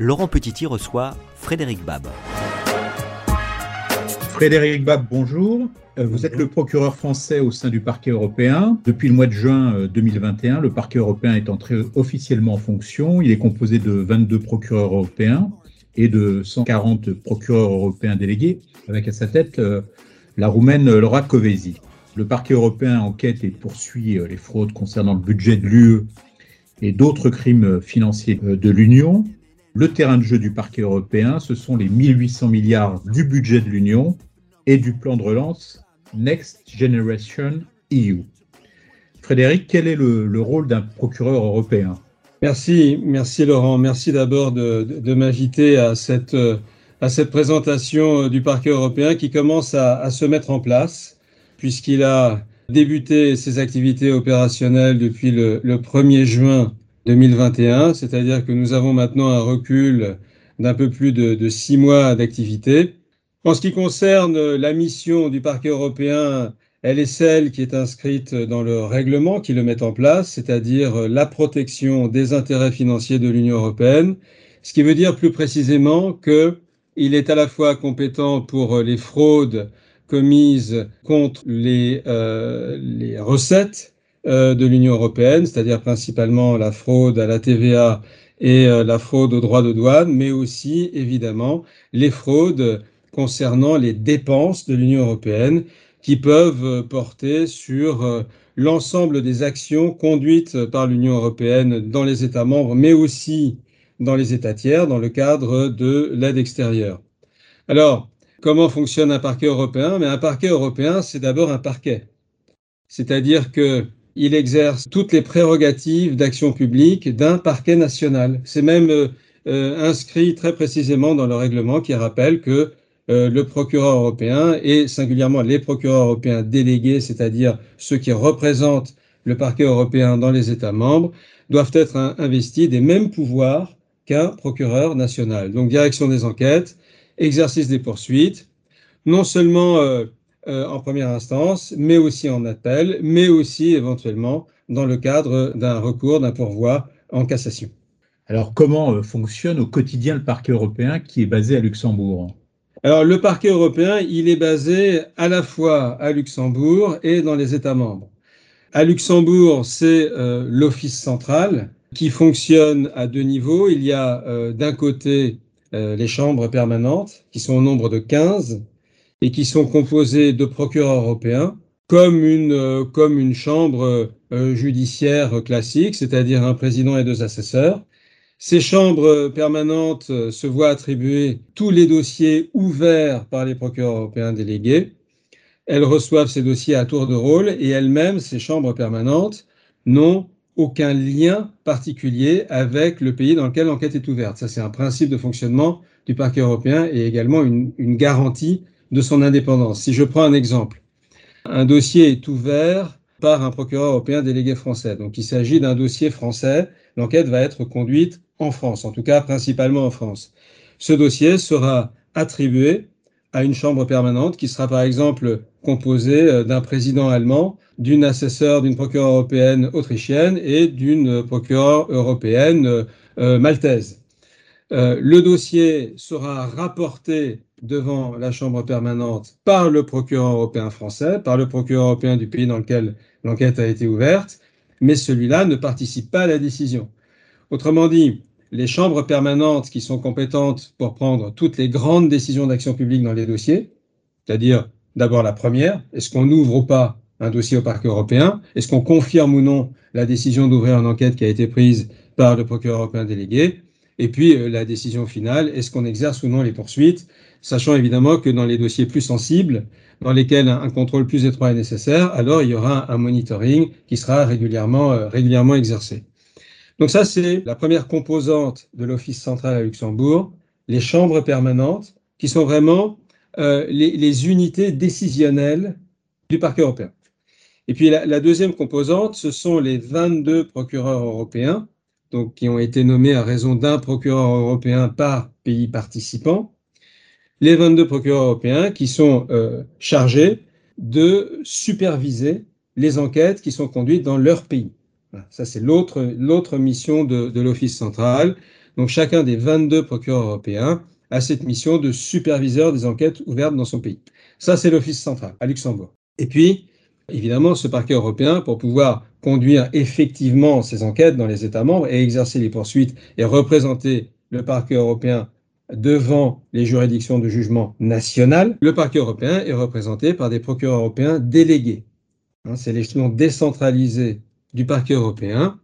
Laurent Petiti reçoit Frédéric Bab. Frédéric Bab, bonjour. Euh, vous êtes le procureur français au sein du parquet européen. Depuis le mois de juin 2021, euh, le parquet européen est entré officiellement en fonction. Il est composé de 22 procureurs européens et de 140 procureurs européens délégués, avec à sa tête euh, la roumaine Laura Covesi. Le parquet européen enquête et poursuit les fraudes concernant le budget de l'UE et d'autres crimes financiers de l'Union. Le terrain de jeu du parquet européen, ce sont les 1800 milliards du budget de l'Union et du plan de relance Next Generation EU. Frédéric, quel est le, rôle d'un procureur européen? Merci, merci Laurent. Merci d'abord de, m'inviter à cette, à cette présentation du parquet européen qui commence à, se mettre en place puisqu'il a débuté ses activités opérationnelles depuis le 1er juin 2021, c'est-à-dire que nous avons maintenant un recul d'un peu plus de, six mois d'activité. En ce qui concerne la mission du parquet européen, elle est celle qui est inscrite dans le règlement qui le met en place, c'est-à-dire la protection des intérêts financiers de l'Union européenne, ce qui veut dire plus précisément qu'il est à la fois compétent pour les fraudes commises contre les, euh, recettes de l'Union européenne, c'est-à-dire principalement la fraude à la TVA et euh, la fraude aux droits de douane, mais aussi évidemment les fraudes concernant les dépenses de l'Union européenne qui peuvent euh, porter sur l'ensemble des actions conduites par l'Union européenne dans les États membres, mais aussi dans les États tiers, dans le cadre de l'aide extérieure. Alors, comment fonctionne un parquet européen? Mais un parquet européen, c'est d'abord un parquet. C'est-à-dire que il exerce toutes les prérogatives d'action publique d'un parquet national. C'est même euh, euh, inscrit très précisément dans le règlement qui rappelle que euh, le procureur européen et singulièrement les procureurs européens délégués, c'est-à-dire ceux qui représentent le parquet européen dans les États membres, doivent être investis des mêmes pouvoirs qu'un procureur national. Donc direction des enquêtes, exercice des poursuites, non seulement en première instance, mais aussi en appel, mais aussi éventuellement dans le cadre d'un recours, d'un pourvoi en cassation. Alors comment euh, fonctionne au quotidien le parquet européen qui est basé à Luxembourg? Alors le parquet européen, il est basé à la fois à Luxembourg et dans les États membres. À Luxembourg, c'est euh, l'office central qui fonctionne à deux niveaux. Il y a d'un côté les chambres permanentes qui sont au nombre de 15 et qui sont composés de procureurs européens comme une, euh, comme une chambre euh, judiciaire classique, c'est-à-dire un président et deux assesseurs. Ces chambres permanentes euh, se voient attribuer tous les dossiers ouverts par les procureurs européens délégués. Elles reçoivent ces dossiers à tour de rôle et elles-mêmes, ces chambres permanentes, n'ont aucun lien particulier avec le pays dans lequel l'enquête est ouverte. Ça, c'est un principe de fonctionnement du parquet européen et également une, une garantie de son indépendance. Si je prends un exemple, un dossier est ouvert par un procureur européen délégué français. Donc il s'agit d'un dossier français. L'enquête va être conduite en France, en tout cas principalement en France. Ce dossier sera attribué à une chambre permanente qui sera par exemple composée euh, d'un président allemand, d'une assesseure d'une procureure européenne autrichienne et d'une procureure européenne euh, euh, maltaise. le dossier sera rapporté devant la Chambre permanente par le procureur européen français, par le procureur européen du pays dans lequel l'enquête a été ouverte, mais celui-là ne participe pas à la décision. Autrement dit, les chambres permanentes qui sont compétentes pour prendre toutes les grandes décisions d'action publique dans les dossiers, c'est-à-dire d'abord la première, est-ce qu'on ouvre ou pas un dossier au parquet européen Est-ce qu'on confirme ou non la décision d'ouvrir une enquête qui a été prise par le procureur européen délégué Et puis euh, la décision finale, est-ce qu'on exerce ou non les poursuites sachant évidemment que dans les dossiers plus sensibles, dans lesquels un, contrôle plus étroit est nécessaire, alors il y aura un monitoring qui sera régulièrement, euh, régulièrement exercé. Donc ça, c'est la première composante de l'Office central à Luxembourg, les chambres permanentes, qui sont vraiment euh, les, unités décisionnelles du parquet européen. Et puis la, deuxième composante, ce sont les 22 procureurs européens, donc qui ont été nommés à raison d'un procureur européen par pays participant. Les 22 procureurs européens qui sont euh, chargés de superviser les enquêtes qui sont conduites dans leur pays. Ça, c'est l'autre mission de, de l'Office central. Donc chacun des 22 procureurs européens a cette mission de superviseur des enquêtes ouvertes dans son pays. Ça, c'est l'Office central à Luxembourg. Et puis, évidemment, ce parquet européen, pour pouvoir conduire effectivement ces enquêtes dans les États membres et exercer les poursuites et représenter le parquet européen devant les juridictions de jugement nationales, le parquet européen est représenté par des procureurs européens délégués. Hein, c'est l'échelon décentralisé du parquet européen,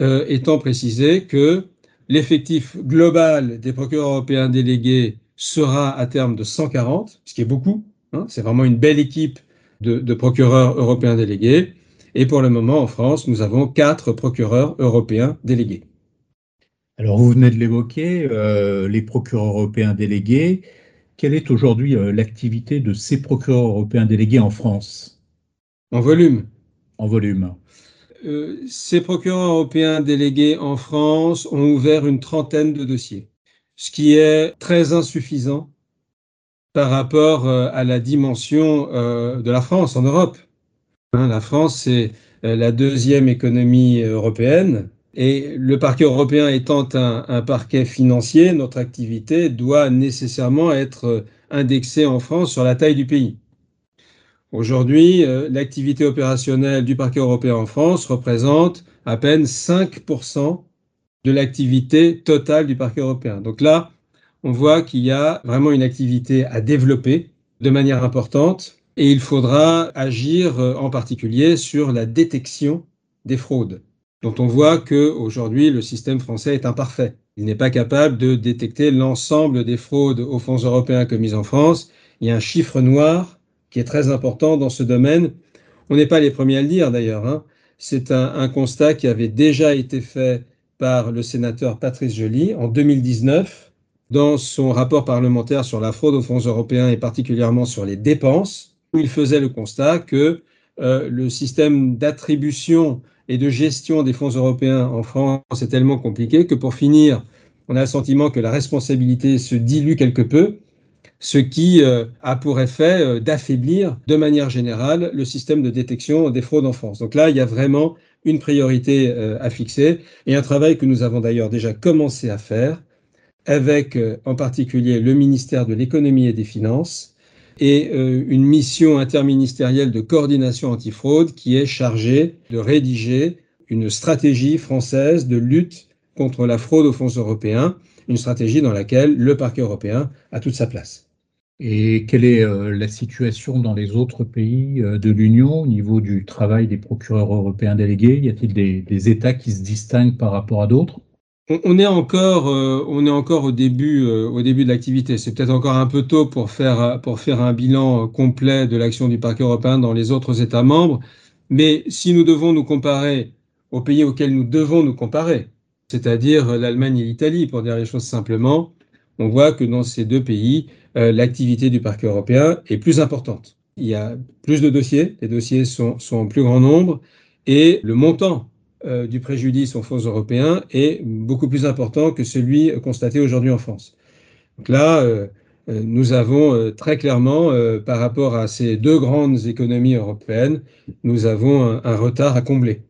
euh, étant précisé que l'effectif global des procureurs européens délégués sera à terme de 140, ce qui est beaucoup. Hein, c'est vraiment une belle équipe de, de, procureurs européens délégués. Et pour le moment, en France, nous avons quatre procureurs européens délégués. Alors, vous venez de l'évoquer, euh, les procureurs européens délégués. Quelle est aujourd'hui euh, l'activité de ces procureurs européens délégués en France? En volume. En volume. Euh, ces procureurs européens délégués en France ont ouvert une trentaine de dossiers, ce qui est très insuffisant par rapport à la dimension de la France en Europe. Hein, la France, c'est la deuxième économie européenne. Et le parquet européen étant un, un, parquet financier, notre activité doit nécessairement être indexée en France sur la taille du pays. Aujourd'hui, euh, l'activité opérationnelle du parquet européen en France représente à peine 5% de l'activité totale du parquet européen. Donc là, on voit qu'il y a vraiment une activité à développer de manière importante et il faudra agir euh, en particulier sur la détection des fraudes, dont on voit qu'aujourd'hui, le système français est imparfait. Il n'est pas capable de détecter l'ensemble des fraudes aux fonds européens commises en France. Il y a un chiffre noir qui est très important dans ce domaine. On n'est pas les premiers à le dire d'ailleurs. Hein. C'est un, un, constat qui avait déjà été fait par le sénateur Patrice Joly en 2019 dans son rapport parlementaire sur la fraude aux fonds européens et particulièrement sur les dépenses, où il faisait le constat que euh, le système d'attribution et de gestion des fonds européens en France est tellement compliqué que pour finir, on a le sentiment que la responsabilité se dilue quelque peu ce qui euh, a pour effet euh, d'affaiblir de manière générale le système de détection des fraudes en France. Donc là, il y a vraiment une priorité à fixer et un travail que nous avons d'ailleurs déjà commencé à faire avec en particulier le ministère de l'économie et des finances et une mission interministérielle de coordination antifraude qui est chargée de rédiger une stratégie française de lutte contre la fraude aux fonds européens, une stratégie dans laquelle le parquet européen a toute sa place. Et quelle est euh, la situation dans les autres pays euh, de l'Union au niveau du travail des procureurs européens délégués? Y a-t-il des, États qui se distinguent par rapport à d'autres? On est encore, euh, on est encore au début, au début de l'activité. C'est peut-être encore un peu tôt pour faire, pour faire un bilan complet de l'action du parquet européen dans les autres États membres. Mais si nous devons nous comparer aux pays auxquels nous devons nous comparer, c'est-à-dire l'Allemagne et l'Italie, pour dire les choses simplement, on voit que dans ces deux pays, euh, l'activité du parquet européen est plus importante. Il y a plus de dossiers, les dossiers sont, en plus grand nombre, et le montant euh, du préjudice aux fonds européens est beaucoup plus important que celui constaté aujourd'hui en France. Donc là, euh, nous avons très clairement, par rapport à ces deux grandes économies européennes, nous avons un retard à combler.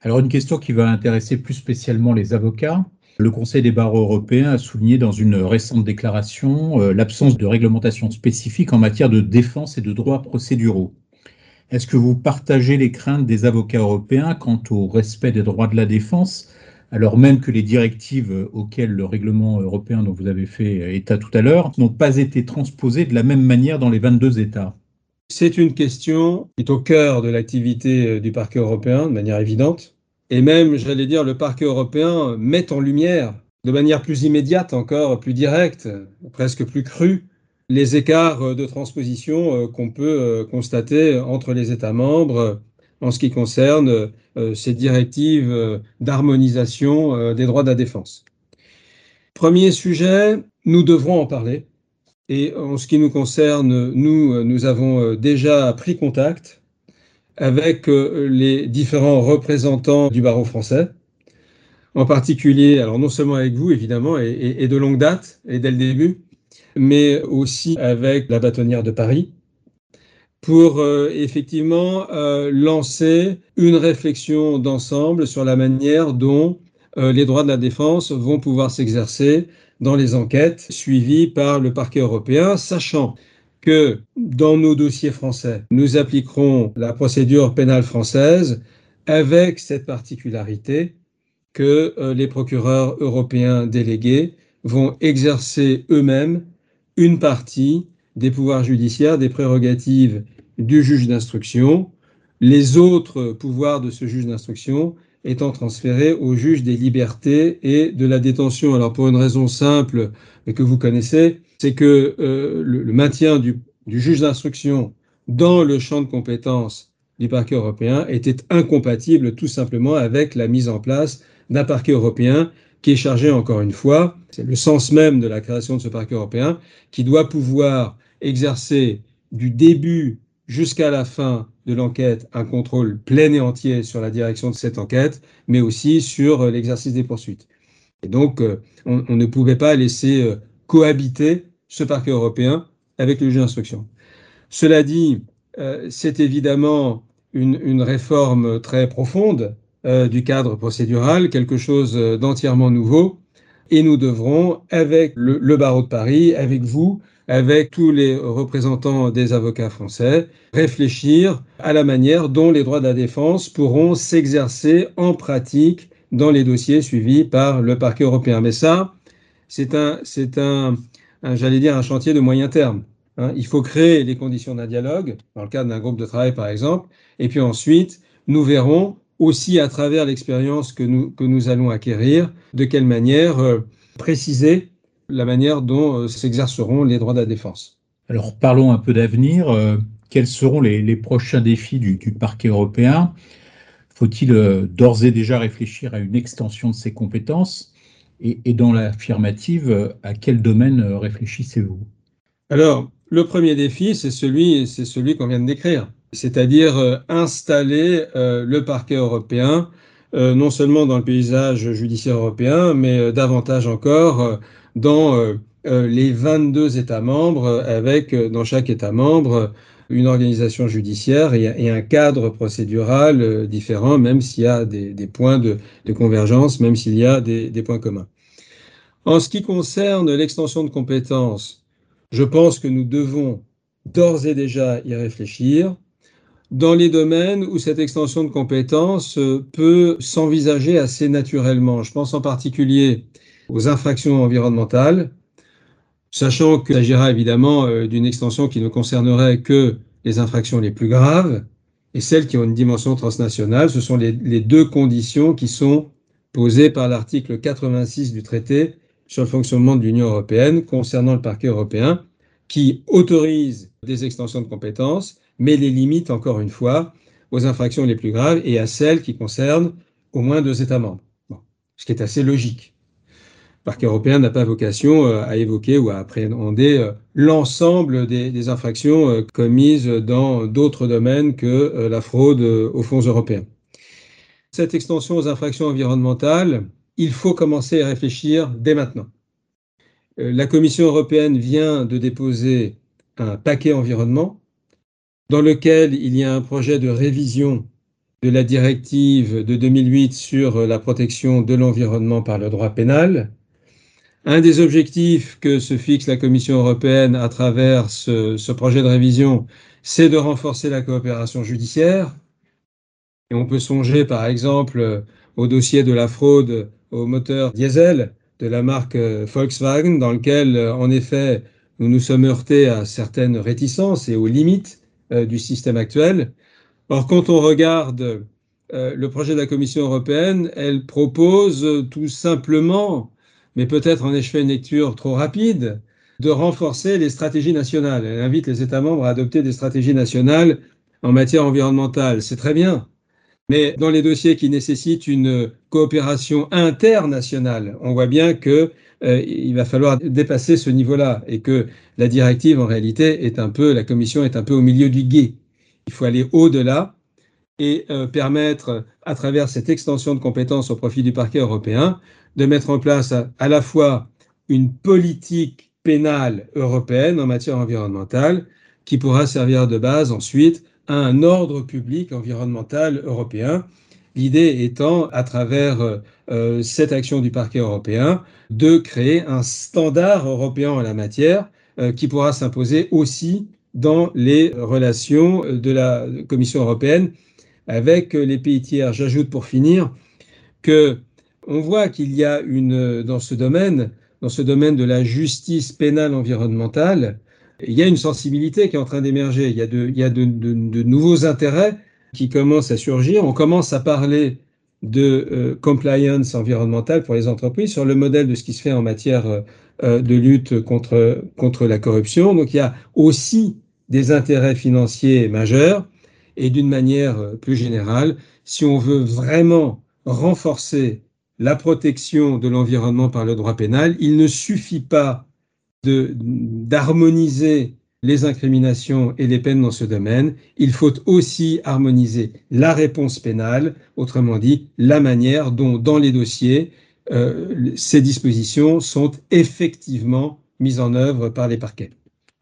Alors une question qui va intéresser plus spécialement les avocats. Le Conseil des barreaux européens a souligné dans une récente déclaration euh, l'absence de réglementation spécifique en matière de défense et de droits procéduraux. Est-ce que vous partagez les craintes des avocats européens quant au respect des droits de la défense, alors même que les directives auxquelles le règlement européen dont vous avez fait état tout à l'heure n'ont pas été transposées de la même manière dans les 22 États? C'est une question qui est au cœur de l'activité du parquet européen de manière évidente. Et même, j'allais dire, le parquet européen met en lumière, de manière plus immédiate encore, plus directe, presque plus crue, les écarts de transposition euh, qu'on peut euh, constater entre les États membres en ce qui concerne euh, ces directives d'harmonisation des droits de la défense. Premier sujet, nous devrons en parler. Et en ce qui nous concerne, nous, nous avons déjà pris contact avec les différents représentants du barreau français, en particulier, alors non seulement avec vous, évidemment, et, et de longue date, et dès le début, mais aussi avec la bâtonnière de Paris, pour euh, effectivement euh, lancer une réflexion d'ensemble sur la manière dont euh, les droits de la défense vont pouvoir s'exercer dans les enquêtes suivies par le parquet européen, sachant que dans nos dossiers français, nous appliquerons la procédure pénale française avec cette particularité que les procureurs européens délégués vont exercer eux-mêmes une partie des pouvoirs judiciaires, des prérogatives du juge d'instruction, les autres pouvoirs de ce juge d'instruction étant transférés au juge des libertés et de la détention. Alors pour une raison simple que vous connaissez, c'est que euh, le, maintien du, du juge d'instruction dans le champ de compétences du parquet européen était incompatible tout simplement avec la mise en place d'un parquet européen qui est chargé, encore une fois, c'est le sens même de la création de ce parquet européen, qui doit pouvoir exercer du début jusqu'à la fin de l'enquête un contrôle plein et entier sur la direction de cette enquête, mais aussi sur euh, l'exercice des poursuites. Et donc, euh, on, ne pouvait pas laisser euh, cohabiter ce parquet européen avec le juge d'instruction. Cela dit, c'est évidemment une, réforme très profonde du cadre procédural, quelque chose d'entièrement nouveau, et nous devrons, avec le barreau de Paris, avec vous, avec tous les représentants des avocats français, réfléchir à la manière dont les droits de la défense pourront s'exercer en pratique dans les dossiers suivis par le parquet européen. Mais ça, c'est un, c'est un, j'allais dire, un chantier de moyen terme. Hein. Il faut créer les conditions d'un dialogue, dans le cadre d'un groupe de travail par exemple, et puis ensuite, nous verrons aussi à travers l'expérience que nous, que nous allons acquérir, de quelle manière euh, préciser la manière dont euh, s'exerceront les droits de la défense. Alors parlons un peu d'avenir. Euh, quels seront les, prochains défis du, parquet européen? Faut-il d'ores et déjà réfléchir à une extension de ses compétences? Et, et dans l'affirmative, à quel domaine réfléchissez-vous? Alors, le premier défi, c'est celui, c'est celui qu'on vient de décrire, c'est-à-dire installer le parquet européen non seulement dans le paysage judiciaire européen, mais davantage encore dans euh, euh, les 22 États membres, avec euh, dans chaque État membre une organisation judiciaire et, un cadre procédural différent, même s'il y a des, points de, convergence, même s'il y a des, points communs. En ce qui concerne l'extension de compétences, je pense que nous devons d'ores et déjà y réfléchir dans les domaines où cette extension de compétences peut s'envisager assez naturellement. Je pense en particulier aux infractions environnementales, sachant qu'il s'agira évidemment euh, d'une extension qui ne concernerait que les infractions les plus graves et celles qui ont une dimension transnationale. Ce sont les, deux conditions qui sont posées par l'article 86 du traité sur le fonctionnement de l'Union européenne concernant le parquet européen, qui autorise des extensions de compétences, mais les limite encore une fois aux infractions les plus graves et à celles qui concernent au moins deux États membres. ce qui est assez logique parquet européen n'a pas vocation euh, à évoquer ou à appréhender euh, l'ensemble des, infractions euh, commises dans d'autres domaines que la fraude aux fonds européens. Cette extension aux infractions environnementales, il faut commencer à réfléchir dès maintenant. La Commission européenne vient de déposer un paquet environnement dans lequel il y a un projet de révision de la directive de 2008 sur la protection de l'environnement par le droit pénal, un des objectifs que se fixe la Commission européenne à travers ce, projet de révision, c'est de renforcer la coopération judiciaire. Et on peut songer par exemple au dossier de la fraude au moteur diesel de la marque Volkswagen, dans lequel en effet nous nous sommes heurtés à certaines réticences et aux limites euh, du système actuel. Or, quand on regarde euh, le projet de la Commission européenne, elle propose tout simplement mais peut-être en fait une lecture trop rapide, de renforcer les stratégies nationales. Elle invite les États membres à adopter des stratégies nationales en matière environnementale. C'est très bien. Mais dans les dossiers qui nécessitent une coopération internationale, on voit bien que euh, il va falloir dépasser ce niveau-là et que la directive, en réalité, est un peu, la Commission est un peu au milieu du guet. Il faut aller au-delà et euh, permettre, à travers cette extension de compétences au profit du parquet européen, de mettre en place à la fois une politique pénale européenne en matière environnementale qui pourra servir de base ensuite à un ordre public environnemental européen. L'idée étant, à travers euh, cette action du parquet européen, de créer un standard européen en la matière euh, qui pourra s'imposer aussi dans les relations de la Commission européenne avec les pays tiers. J'ajoute pour finir que on voit qu'il y a une dans ce domaine, dans ce domaine de la justice pénale environnementale, il y a une sensibilité qui est en train d'émerger. Il y a, de, nouveaux intérêts qui commencent à surgir. On commence à parler de euh, compliance environnementale pour les entreprises sur le modèle de ce qui se fait en matière euh, de lutte contre, contre la corruption. Donc il y a aussi des intérêts financiers majeurs et d'une manière euh, plus générale, si on veut vraiment renforcer la protection de l'environnement par le droit pénal, il ne suffit pas d'harmoniser les incriminations et les peines dans ce domaine, il faut aussi harmoniser la réponse pénale, autrement dit, la manière dont dans les dossiers, euh, ces dispositions sont effectivement mises en œuvre par les parquets.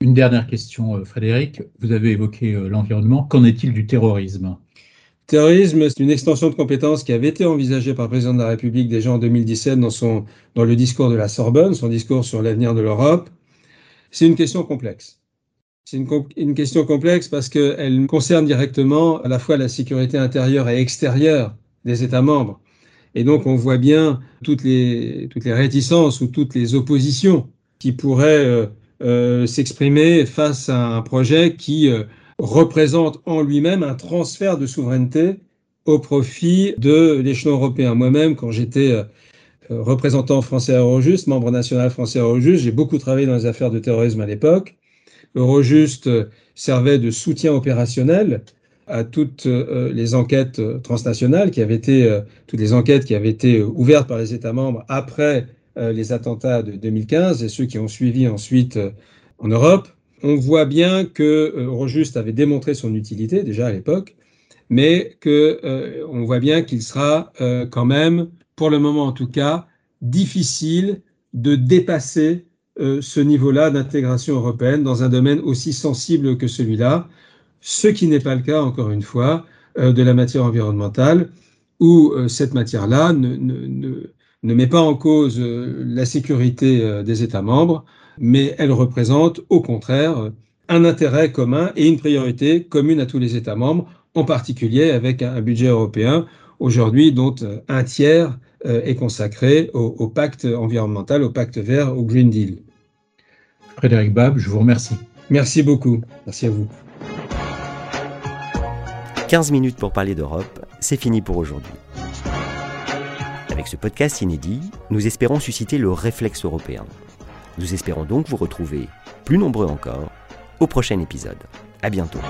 Une dernière question, euh, Frédéric. Vous avez évoqué euh, l'environnement. Qu'en est-il du terrorisme? Terrorisme, c'est une extension de compétences qui avait été envisagée par le président de la République déjà en 2017 dans, son, dans le discours de la Sorbonne, son discours sur l'avenir de l'Europe. C'est une question complexe. C'est une, question complexe parce qu'elle concerne directement à la fois la sécurité intérieure et extérieure des États membres. Et donc on voit bien toutes les, réticences ou toutes les oppositions qui pourraient euh, euh, s'exprimer face à un projet qui euh, représente en lui-même un transfert de souveraineté au profit de l'échelon européen. Moi-même, quand j'étais représentant français à Eurojust, membre national français à Eurojust, j'ai beaucoup travaillé dans les affaires de terrorisme à l'époque. Eurojust euh, servait de soutien opérationnel à toutes euh, les enquêtes transnationales qui avaient été, toutes les enquêtes qui avaient été ouvertes par les États membres après les attentats de 2015 et ceux qui ont suivi ensuite en Europe. On voit bien que euh, Eurojust avait démontré son utilité déjà à l'époque, mais que euh, on voit bien qu'il sera euh, quand même, pour le moment en tout cas, difficile de dépasser ce niveau-là d'intégration européenne dans un domaine aussi sensible que celui-là, ce qui n'est pas le cas, encore une fois, de la matière environnementale, où cette matière-là ne, ne, met pas en cause la sécurité des États membres, mais elle représente au contraire un intérêt commun et une priorité commune à tous les États membres, en particulier avec un budget européen aujourd'hui dont euh, un tiers euh, est consacré au, pacte environnemental, au pacte vert, au Green Deal. Frédéric Bab, je vous remercie. Merci beaucoup. Merci à vous. 15 minutes pour parler d'Europe, c'est fini pour aujourd'hui. Avec ce podcast inédit, nous espérons susciter le réflexe européen. Nous espérons donc vous retrouver, plus nombreux encore, au prochain épisode. À bientôt.